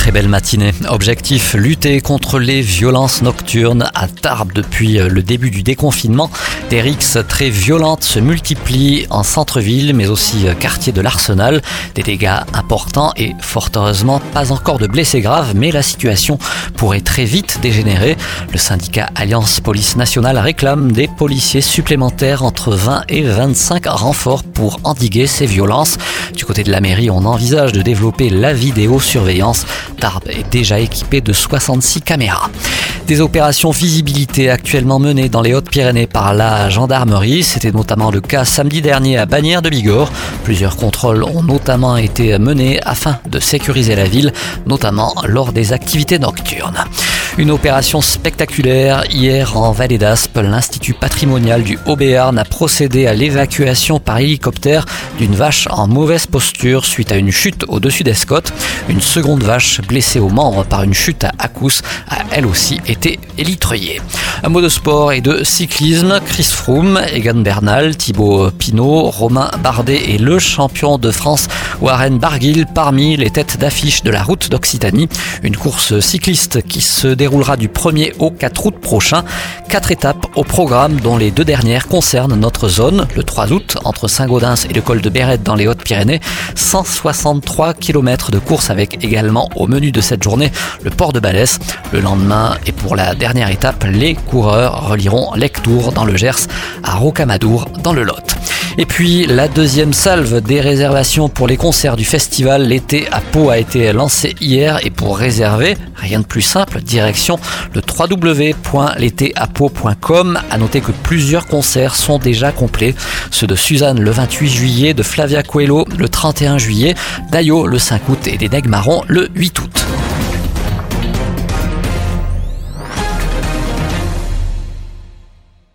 Très belle matinée. Objectif, lutter contre les violences nocturnes à Tarbes depuis le début du déconfinement. Des rixes très violentes se multiplient en centre-ville, mais aussi quartier de l'Arsenal. Des dégâts importants et fort heureusement pas encore de blessés graves, mais la situation pourrait très vite dégénérer. Le syndicat Alliance Police Nationale réclame des policiers supplémentaires entre 20 et 25 renforts pour endiguer ces violences. Du côté de la mairie, on envisage de développer la vidéosurveillance. Tarbes est déjà équipé de 66 caméras. Des opérations visibilité actuellement menées dans les Hautes-Pyrénées par la gendarmerie. C'était notamment le cas samedi dernier à Bagnères de Bigorre. Plusieurs contrôles ont notamment été menés afin de sécuriser la ville, notamment lors des activités nocturnes. Une opération spectaculaire hier en Vallée d'Aspe. L'Institut patrimonial du Haut-Béarn a procédé à l'évacuation par hélicoptère d'une vache en mauvaise posture suite à une chute au-dessus d'Escotte. Une seconde vache blessée au membre par une chute à Acous a elle aussi été élitreillée. Un mot de sport et de cyclisme. Chris Froome, Egan Bernal, Thibaut Pinot, Romain Bardet et le champion de France Warren Barguil parmi les têtes d'affiche de la route d'Occitanie. Une course cycliste qui se déroulera du 1er au 4 août prochain. Quatre étapes au programme dont les deux dernières concernent notre zone. Le 3 août entre Saint-Gaudens et le col de Bérette dans les Hautes-Pyrénées. 163 km de course avec également au menu de cette journée le port de Balès. Le lendemain et pour la dernière étape, les coureurs relieront Lectour dans le Gers à Rocamadour dans le Lot. Et puis la deuxième salve des réservations pour les concerts du festival L'été à Pau a été lancée hier et pour réserver, rien de plus simple, direction le www.l'étéapau.com. À noter que plusieurs concerts sont déjà complets, ceux de Suzanne le 28 juillet, de Flavia Coelho le 31 juillet, d'Ayo le 5 août et des Nègres Marrons le 8 août.